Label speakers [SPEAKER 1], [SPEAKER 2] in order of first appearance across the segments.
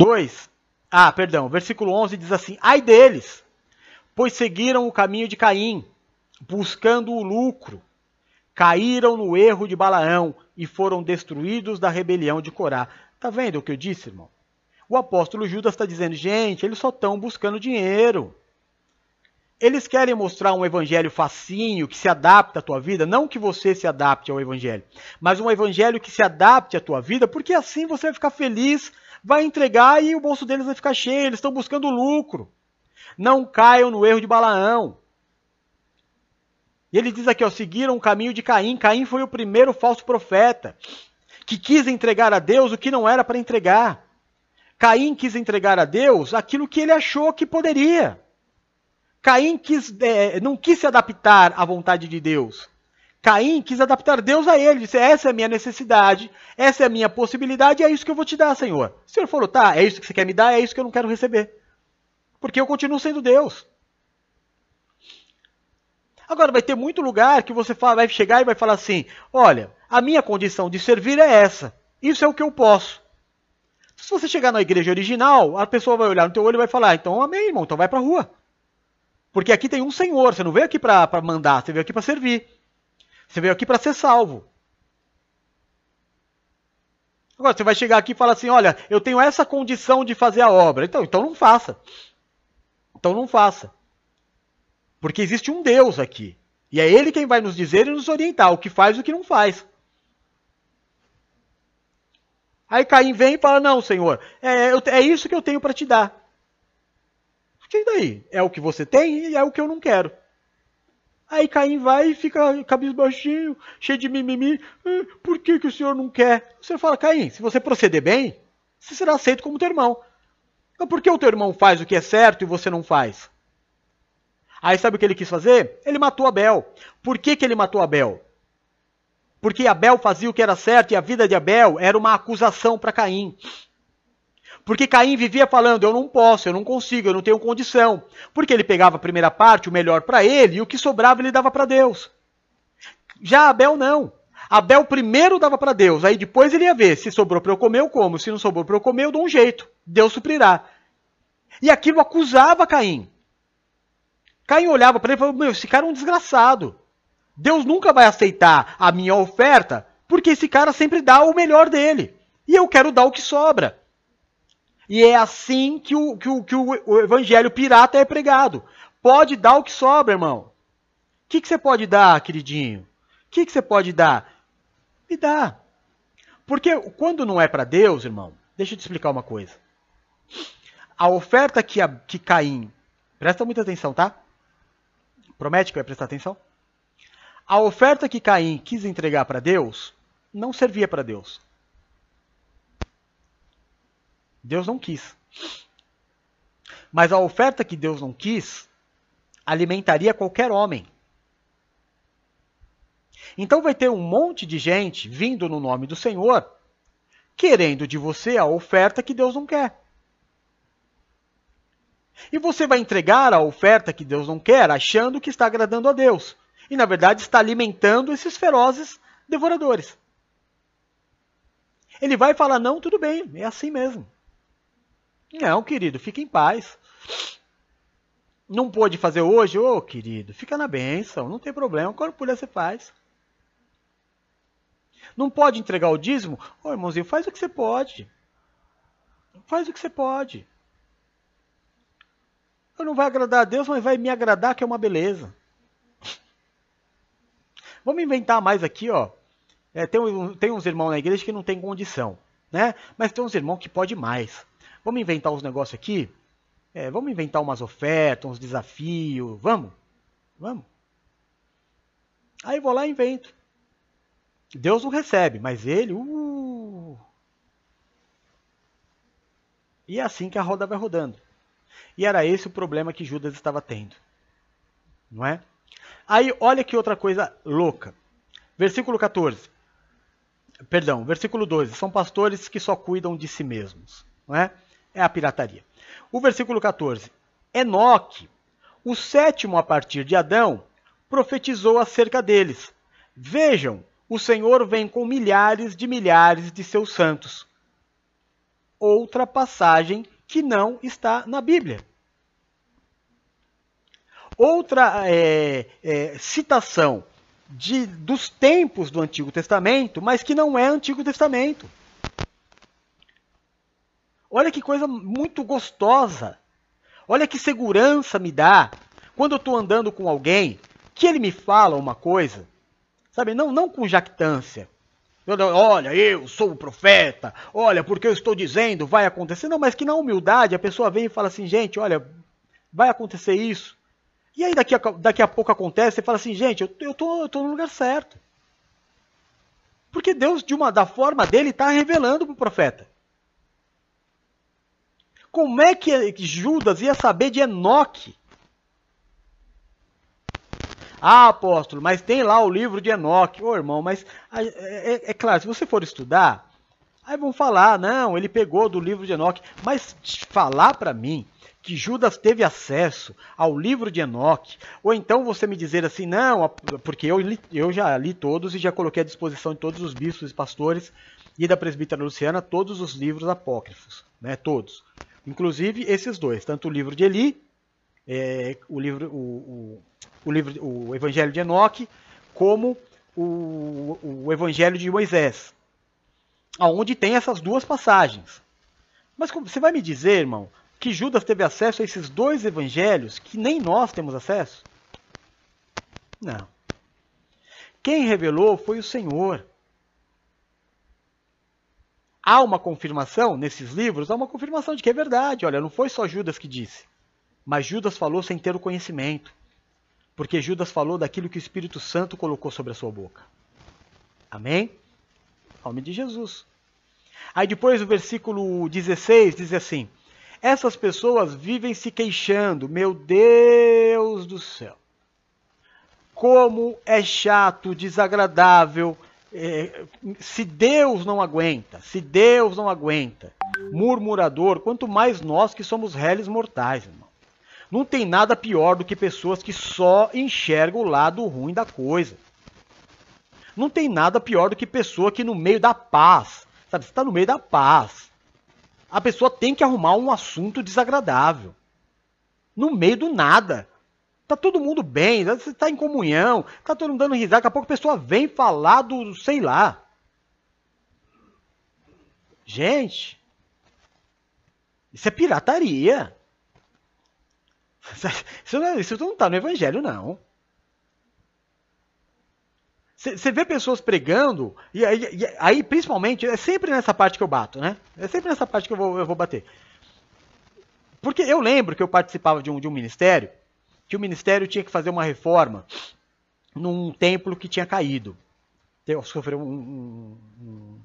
[SPEAKER 1] 2. Ah, perdão, versículo 11 diz assim: Ai deles, pois seguiram o caminho de Caim, buscando o lucro. Caíram no erro de Balaão e foram destruídos da rebelião de Corá. Tá vendo o que eu disse, irmão? O apóstolo Judas está dizendo, gente, eles só estão buscando dinheiro. Eles querem mostrar um evangelho facinho, que se adapta à tua vida, não que você se adapte ao evangelho, mas um evangelho que se adapte à tua vida, porque assim você vai ficar feliz, vai entregar e o bolso deles vai ficar cheio, eles estão buscando lucro. Não caiam no erro de Balaão. E ele diz aqui, ó, seguiram o caminho de Caim. Caim foi o primeiro falso profeta que quis entregar a Deus o que não era para entregar. Caim quis entregar a Deus aquilo que ele achou que poderia. Caim quis, é, não quis se adaptar à vontade de Deus. Caim quis adaptar Deus a ele. Disse: Essa é a minha necessidade, essa é a minha possibilidade, é isso que eu vou te dar, Senhor. O Senhor falou: Tá, é isso que você quer me dar, é isso que eu não quero receber. Porque eu continuo sendo Deus. Agora, vai ter muito lugar que você vai chegar e vai falar assim: Olha, a minha condição de servir é essa. Isso é o que eu posso. Se você chegar na igreja original, a pessoa vai olhar no teu olho e vai falar: Então, amém, irmão, então vai para a rua. Porque aqui tem um Senhor, você não veio aqui para mandar, você veio aqui para servir. Você veio aqui para ser salvo. Agora, você vai chegar aqui e falar assim: olha, eu tenho essa condição de fazer a obra. Então, então não faça. Então não faça. Porque existe um Deus aqui. E é Ele quem vai nos dizer e nos orientar o que faz e o que não faz. Aí Caim vem e fala: Não, Senhor, é, é isso que eu tenho para te dar. E daí? É o que você tem e é o que eu não quero. Aí Caim vai e fica cabisbaixinho, cheio de mimimi. Ah, por que, que o senhor não quer? Você fala, Caim, se você proceder bem, você será aceito como teu irmão. Mas por que o teu irmão faz o que é certo e você não faz? Aí sabe o que ele quis fazer? Ele matou Abel. Por que, que ele matou Abel? Porque Abel fazia o que era certo e a vida de Abel era uma acusação para Caim. Porque Caim vivia falando: eu não posso, eu não consigo, eu não tenho condição. Porque ele pegava a primeira parte, o melhor para ele, e o que sobrava ele dava para Deus. Já Abel não. Abel primeiro dava para Deus, aí depois ele ia ver: se sobrou para eu comer, eu como. Se não sobrou para eu comer, eu dou um jeito. Deus suprirá. E aquilo acusava Caim. Caim olhava para ele e falou: Meu, esse cara é um desgraçado. Deus nunca vai aceitar a minha oferta, porque esse cara sempre dá o melhor dele. E eu quero dar o que sobra. E é assim que o, que o, que o evangelho pirata é pregado. Pode dar o que sobra, irmão. O que, que você pode dar, queridinho? O que, que você pode dar? Me dá. Porque quando não é para Deus, irmão, deixa eu te explicar uma coisa. A oferta que, a, que Caim. Presta muita atenção, tá? Promete que vai prestar atenção? A oferta que Caim quis entregar para Deus não servia para Deus. Deus não quis. Mas a oferta que Deus não quis alimentaria qualquer homem. Então vai ter um monte de gente vindo no nome do Senhor, querendo de você a oferta que Deus não quer. E você vai entregar a oferta que Deus não quer, achando que está agradando a Deus. E na verdade está alimentando esses ferozes devoradores. Ele vai falar: não, tudo bem, é assim mesmo. Não, querido, fica em paz. Não pôde fazer hoje? Ô, oh, querido, fica na benção, não tem problema. Quando puder, você faz. Não pode entregar o dízimo? Ô, oh, irmãozinho, faz o que você pode. Faz o que você pode. Eu não vai agradar a Deus, mas vai me agradar, que é uma beleza. Vamos inventar mais aqui, ó. É, tem, tem uns irmãos na igreja que não tem condição, né? Mas tem uns irmãos que pode mais. Vamos inventar uns negócios aqui? É, vamos inventar umas ofertas, uns desafios. Vamos? Vamos. Aí vou lá e invento. Deus não recebe, mas ele. Uh... E é assim que a roda vai rodando. E era esse o problema que Judas estava tendo. Não é? Aí, olha que outra coisa louca. Versículo 14. Perdão, versículo 12. São pastores que só cuidam de si mesmos. Não é? É a pirataria. O versículo 14. Enoque, o sétimo a partir de Adão, profetizou acerca deles. Vejam, o Senhor vem com milhares de milhares de seus santos. outra passagem que não está na Bíblia. Outra é, é, citação de, dos tempos do Antigo Testamento, mas que não é Antigo Testamento. Olha que coisa muito gostosa. Olha que segurança me dá quando eu estou andando com alguém que ele me fala uma coisa, sabe? Não, não com jactância. Olha, eu sou o profeta. Olha, porque eu estou dizendo vai acontecer. Não, mas que na humildade a pessoa vem e fala assim, gente, olha, vai acontecer isso. E aí daqui a, daqui a pouco acontece, e fala assim, gente, eu, eu, tô, eu tô no lugar certo. Porque Deus, de uma da forma dele, está revelando para o profeta. Como é que Judas ia saber de Enoque? Ah, apóstolo, mas tem lá o livro de Enoque. Ô irmão, mas é, é, é claro, se você for estudar, aí vão falar, não, ele pegou do livro de Enoque. Mas falar para mim que Judas teve acesso ao livro de Enoque, ou então você me dizer assim, não, porque eu, li, eu já li todos e já coloquei à disposição de todos os bispos e pastores e da presbítera Luciana todos os livros apócrifos, né, todos. Inclusive esses dois, tanto o livro de Eli, é, o, livro, o, o, o, livro, o Evangelho de Enoque, como o, o Evangelho de Moisés, aonde tem essas duas passagens. Mas você vai me dizer, irmão, que Judas teve acesso a esses dois evangelhos que nem nós temos acesso? Não. Quem revelou foi o Senhor. Há uma confirmação nesses livros, há uma confirmação de que é verdade. Olha, não foi só Judas que disse, mas Judas falou sem ter o conhecimento. Porque Judas falou daquilo que o Espírito Santo colocou sobre a sua boca. Amém? Nome de Jesus. Aí depois o versículo 16 diz assim: essas pessoas vivem se queixando, meu Deus do céu. Como é chato, desagradável. É, se Deus não aguenta, se Deus não aguenta, murmurador, quanto mais nós que somos réis mortais, irmão. Não tem nada pior do que pessoas que só enxergam o lado ruim da coisa. Não tem nada pior do que pessoa que no meio da paz, sabe, você está no meio da paz a pessoa tem que arrumar um assunto desagradável. No meio do nada. Tá todo mundo bem, você tá em comunhão, tá todo mundo dando risada, daqui a pouco a pessoa vem falar do, sei lá. Gente, isso é pirataria. Isso não, é, isso não tá no evangelho, não. Você vê pessoas pregando, e aí, e aí, principalmente, é sempre nessa parte que eu bato, né? É sempre nessa parte que eu vou, eu vou bater. Porque eu lembro que eu participava de um, de um ministério, que o ministério tinha que fazer uma reforma num templo que tinha caído. Sofreu um, um,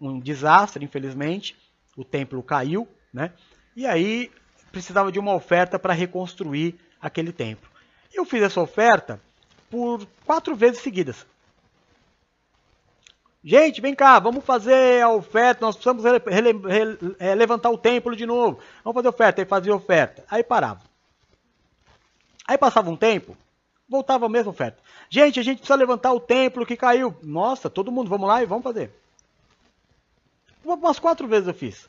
[SPEAKER 1] um desastre, infelizmente, o templo caiu, né? E aí precisava de uma oferta para reconstruir aquele templo. Eu fiz essa oferta por quatro vezes seguidas. Gente, vem cá, vamos fazer a oferta, nós precisamos é, levantar o templo de novo. Vamos fazer oferta, aí fazia oferta. Aí parava. Aí passava um tempo, voltava a mesma oferta. Gente, a gente precisa levantar o templo que caiu. Nossa, todo mundo, vamos lá e vamos fazer. Umas quatro vezes eu fiz.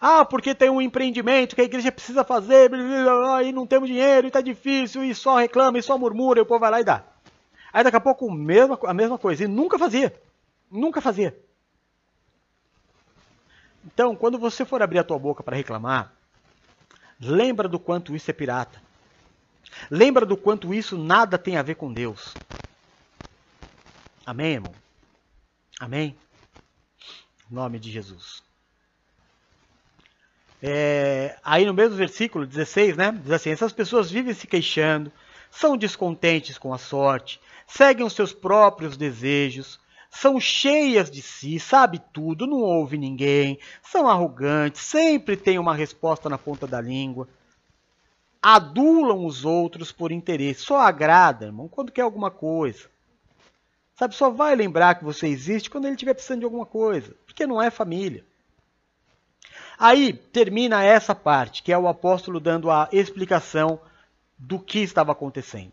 [SPEAKER 1] Ah, porque tem um empreendimento que a igreja precisa fazer, e não temos dinheiro, e tá difícil, e só reclama, e só murmura, e o povo vai lá e dá. Aí daqui a pouco a mesma coisa, e nunca fazia. Nunca fazia. Então, quando você for abrir a tua boca para reclamar, lembra do quanto isso é pirata. Lembra do quanto isso nada tem a ver com Deus. Amém, irmão? Amém? Em nome de Jesus. É, aí no mesmo versículo 16, né? Diz assim: essas pessoas vivem se queixando, são descontentes com a sorte, seguem os seus próprios desejos, são cheias de si, sabe tudo, não ouve ninguém, são arrogantes, sempre têm uma resposta na ponta da língua, adulam os outros por interesse, só agrada, irmão, quando quer alguma coisa. Sabe, só vai lembrar que você existe quando ele estiver precisando de alguma coisa, porque não é família. Aí termina essa parte, que é o apóstolo dando a explicação do que estava acontecendo.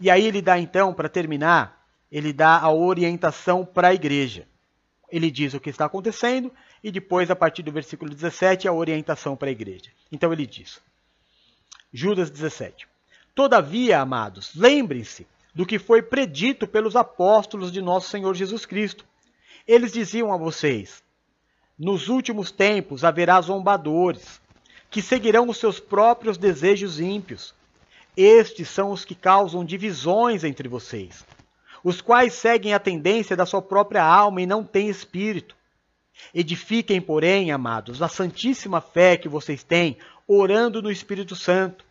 [SPEAKER 1] E aí ele dá então, para terminar, ele dá a orientação para a igreja. Ele diz o que está acontecendo e depois, a partir do versículo 17, a orientação para a igreja. Então ele diz: Judas 17. Todavia, amados, lembrem-se do que foi predito pelos apóstolos de nosso Senhor Jesus Cristo. Eles diziam a vocês: Nos últimos tempos haverá zombadores, que seguirão os seus próprios desejos ímpios. Estes são os que causam divisões entre vocês, os quais seguem a tendência da sua própria alma e não têm espírito. Edifiquem, porém, amados, a santíssima fé que vocês têm, orando no Espírito Santo.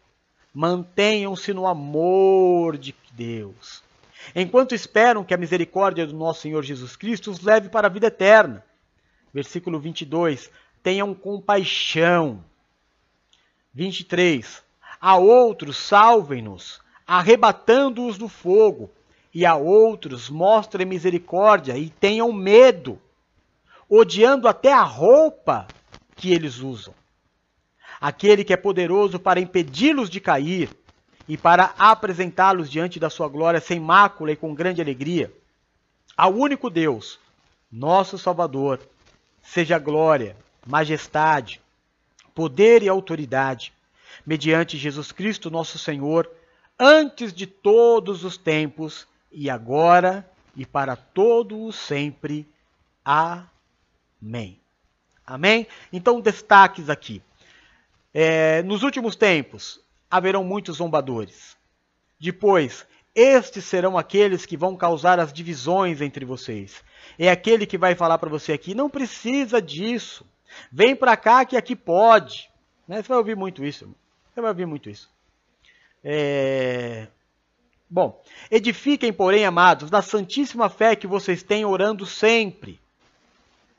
[SPEAKER 1] Mantenham-se no amor de Deus. Enquanto esperam que a misericórdia do nosso Senhor Jesus Cristo os leve para a vida eterna. Versículo 22. Tenham compaixão. 23. A outros salvem-nos, arrebatando-os do fogo, e a outros mostrem misericórdia e tenham medo, odiando até a roupa que eles usam aquele que é poderoso para impedi-los de cair e para apresentá-los diante da sua glória sem mácula e com grande alegria. Ao único Deus, nosso Salvador, seja glória, majestade, poder e autoridade, mediante Jesus Cristo, nosso Senhor, antes de todos os tempos, e agora e para todo o sempre. Amém. Amém? Então, destaques aqui. É, nos últimos tempos haverão muitos zombadores. Depois, estes serão aqueles que vão causar as divisões entre vocês. É aquele que vai falar para você aqui: não precisa disso. Vem para cá que aqui pode. Né? Você vai ouvir muito isso. Você vai ouvir muito isso. É... Bom, edifiquem, porém, amados, na santíssima fé que vocês têm orando sempre.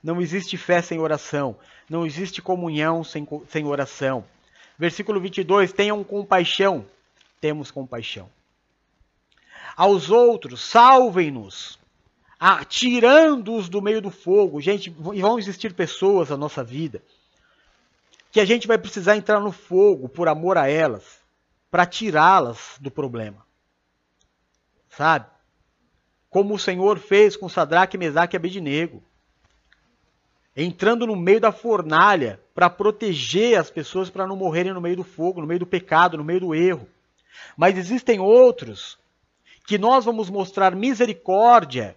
[SPEAKER 1] Não existe fé sem oração. Não existe comunhão sem, sem oração. Versículo 22: Tenham compaixão. Temos compaixão. Aos outros, salvem-nos, tirando-os do meio do fogo. Gente, vão existir pessoas na nossa vida que a gente vai precisar entrar no fogo por amor a elas, para tirá-las do problema. Sabe? Como o Senhor fez com Sadraque, Mesaque e Abednego entrando no meio da fornalha para proteger as pessoas para não morrerem no meio do fogo, no meio do pecado, no meio do erro. Mas existem outros que nós vamos mostrar misericórdia,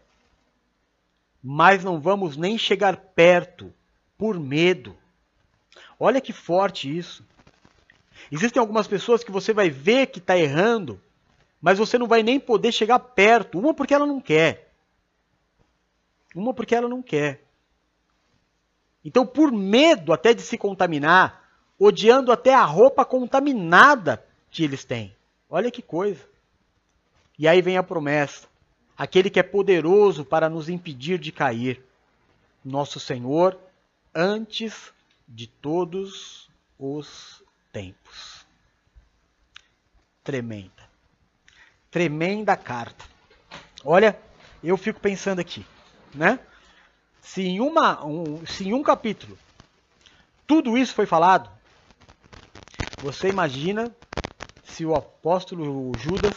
[SPEAKER 1] mas não vamos nem chegar perto por medo. Olha que forte isso. Existem algumas pessoas que você vai ver que está errando, mas você não vai nem poder chegar perto. Uma porque ela não quer. Uma porque ela não quer. Então, por medo até de se contaminar, odiando até a roupa contaminada que eles têm. Olha que coisa. E aí vem a promessa: aquele que é poderoso para nos impedir de cair, nosso Senhor, antes de todos os tempos. Tremenda. Tremenda carta. Olha, eu fico pensando aqui, né? Se em, uma, um, se em um capítulo tudo isso foi falado, você imagina se o apóstolo Judas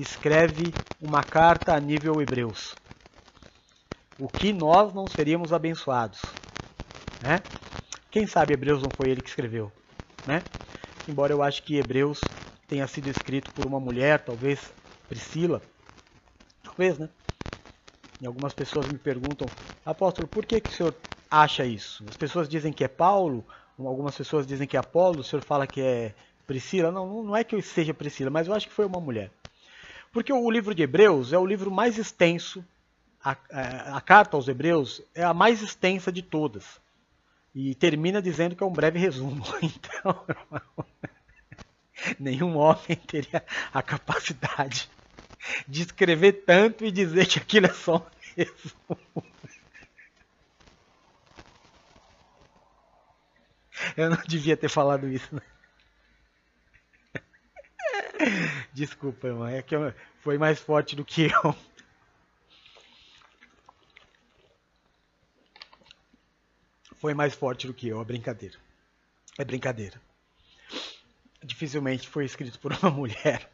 [SPEAKER 1] escreve uma carta a nível hebreus. O que nós não seríamos abençoados. Né? Quem sabe Hebreus não foi ele que escreveu. Né? Embora eu acho que Hebreus tenha sido escrito por uma mulher, talvez Priscila. Talvez, né? E algumas pessoas me perguntam, apóstolo, por que, que o senhor acha isso? As pessoas dizem que é Paulo, algumas pessoas dizem que é Apolo, o senhor fala que é Priscila. Não, não é que eu seja Priscila, mas eu acho que foi uma mulher. Porque o livro de Hebreus é o livro mais extenso, a, a, a carta aos Hebreus é a mais extensa de todas. E termina dizendo que é um breve resumo. Então, nenhum homem teria a capacidade de escrever tanto e dizer que aquilo é só um resumo. Eu não devia ter falado isso, né? Desculpa, irmão. É que foi mais forte do que eu. Foi mais forte do que eu, é brincadeira. É brincadeira. Dificilmente foi escrito por uma mulher.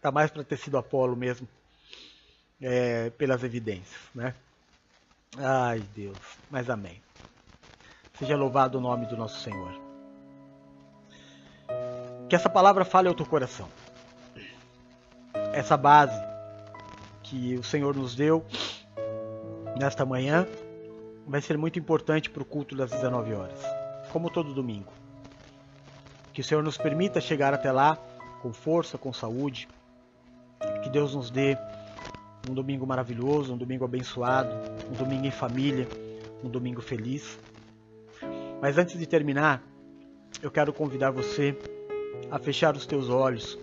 [SPEAKER 1] Tá mais para ter sido Apolo mesmo, é, pelas evidências, né? Ai, Deus. Mas amém. Seja louvado o nome do nosso Senhor. Que essa palavra fale ao teu coração. Essa base que o Senhor nos deu nesta manhã vai ser muito importante para o culto das 19 horas, como todo domingo. Que o Senhor nos permita chegar até lá com força, com saúde. Que Deus nos dê um domingo maravilhoso, um domingo abençoado, um domingo em família, um domingo feliz. Mas antes de terminar, eu quero convidar você a fechar os teus olhos